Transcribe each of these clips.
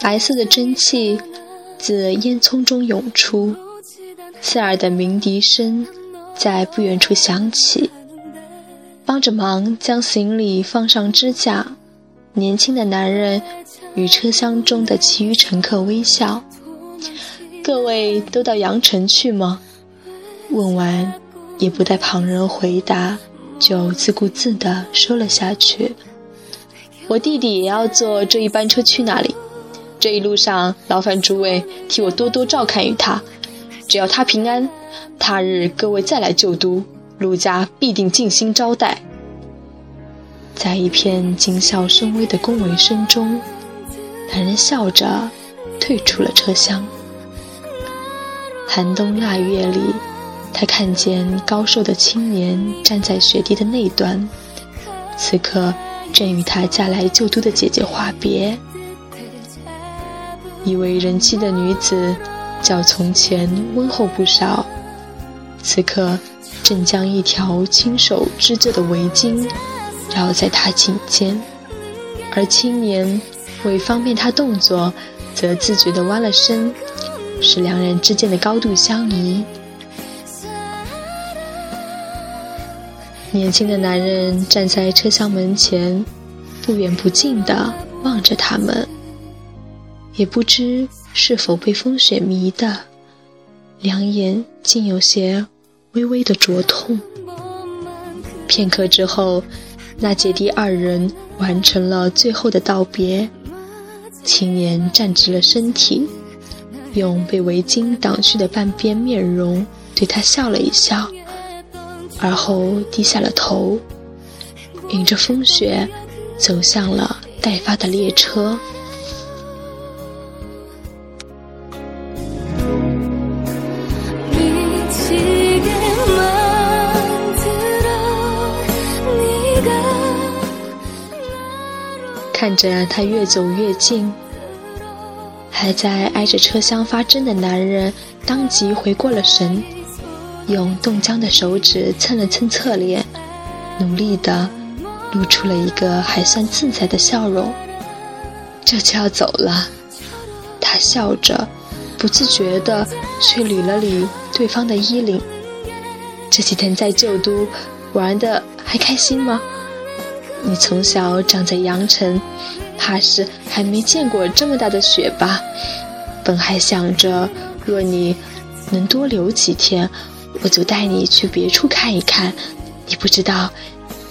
白色的蒸汽自烟囱中涌出，刺耳的鸣笛声在不远处响起。帮着忙将行李放上支架，年轻的男人与车厢中的其余乘客微笑。各位都到阳城去吗？问完，也不待旁人回答，就自顾自地说了下去。我弟弟也要坐这一班车去那里。这一路上，劳烦诸位替我多多照看于他。只要他平安，他日各位再来旧都。陆家必定尽心招待。在一片谨小慎微的恭维声中，男人笑着退出了车厢。寒冬腊月里，他看见高瘦的青年站在雪地的那端，此刻正与他嫁来旧都的姐姐话别。一位人妻的女子，较从前温厚不少，此刻。正将一条亲手织就的围巾绕在他颈间，而青年为方便他动作，则自觉地弯了身，使两人之间的高度相宜。年轻的男人站在车厢门前，不远不近地望着他们，也不知是否被风雪迷的，两眼竟有些。微微的灼痛。片刻之后，那姐弟二人完成了最后的道别。青年站直了身体，用被围巾挡去的半边面容对他笑了一笑，而后低下了头，迎着风雪走向了待发的列车。看着他越走越近，还在挨着车厢发怔的男人当即回过了神，用冻僵的手指蹭了蹭侧脸，努力地露出了一个还算自在的笑容。这就要走了，他笑着，不自觉地去捋了捋对方的衣领。这几天在旧都玩的还开心吗？你从小长在阳城，怕是还没见过这么大的雪吧？本还想着，若你能多留几天，我就带你去别处看一看。你不知道，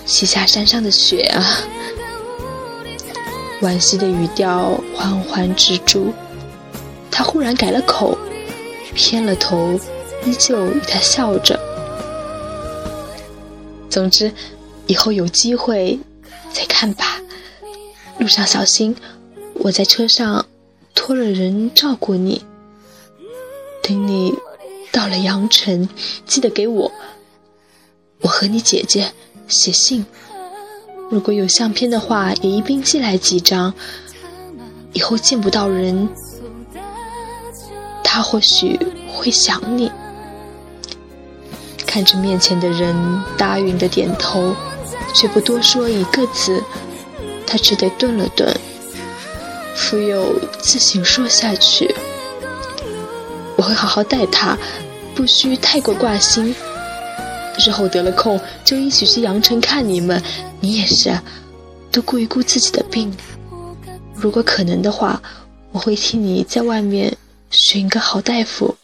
西夏山上的雪啊！惋惜的语调缓缓止住，他忽然改了口，偏了头，依旧与他笑着。总之，以后有机会。再看吧，路上小心。我在车上托了人照顾你。等你到了阳城，记得给我，我和你姐姐写信。如果有相片的话，也一并寄来几张。以后见不到人，他或许会想你。看着面前的人，答应的点头。却不多说一个字，他只得顿了顿，复又自行说下去：“我会好好待他，不需太过挂心。日后得了空，就一起去阳城看你们。你也是，多顾一顾自己的病。如果可能的话，我会替你在外面寻个好大夫，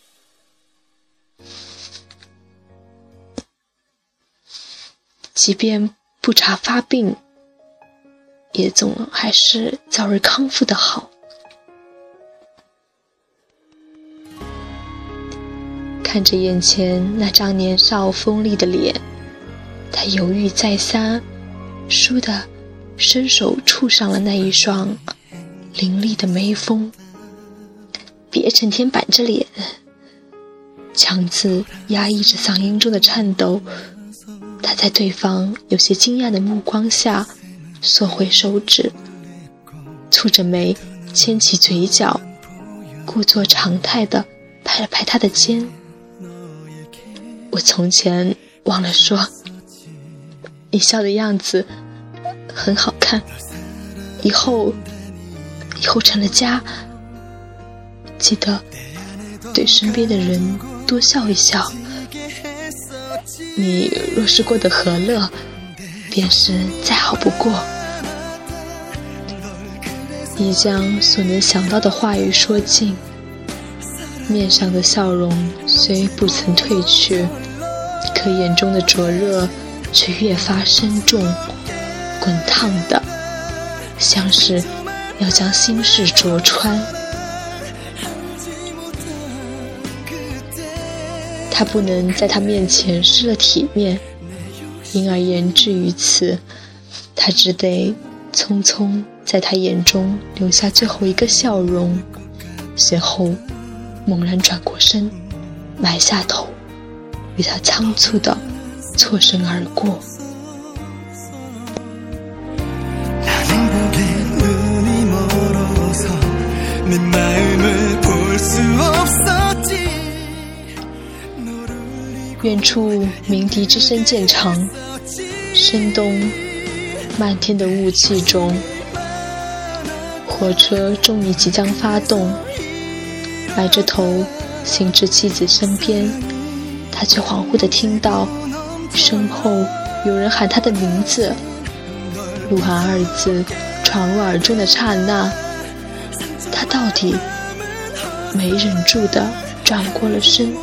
即便……”不查发病，也总还是早日康复的好。看着眼前那张年少锋利的脸，他犹豫再三，倏地伸手触上了那一双凌厉的眉峰。别成天板着脸，强自压抑着嗓音中的颤抖。他在对方有些惊讶的目光下，缩回手指，蹙着眉，牵起嘴角，故作常态的拍了拍他的肩。我从前忘了说，你笑的样子很好看。以后，以后成了家，记得对身边的人多笑一笑。你若是过得和乐，便是再好不过。已将所能想到的话语说尽，面上的笑容虽不曾褪去，可眼中的灼热却越发深重、滚烫的，像是要将心事灼穿。他不能在他面前失了体面，因而言至于此，他只得匆匆在他眼中留下最后一个笑容，随后猛然转过身，埋下头，与他仓促的错身而过。远处鸣笛之声渐长，深冬漫天的雾气中，火车终于即将发动。埋着头行至妻子身边，他却恍惚地听到身后有人喊他的名字。鹿晗二字传入耳中的刹那，他到底没忍住地转过了身。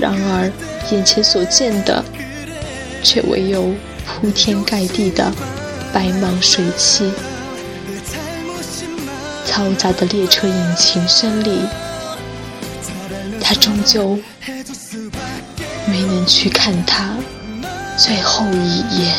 然而，眼前所见的，却唯有铺天盖地的白茫水汽。嘈杂的列车引擎声里，他终究没能去看他最后一眼。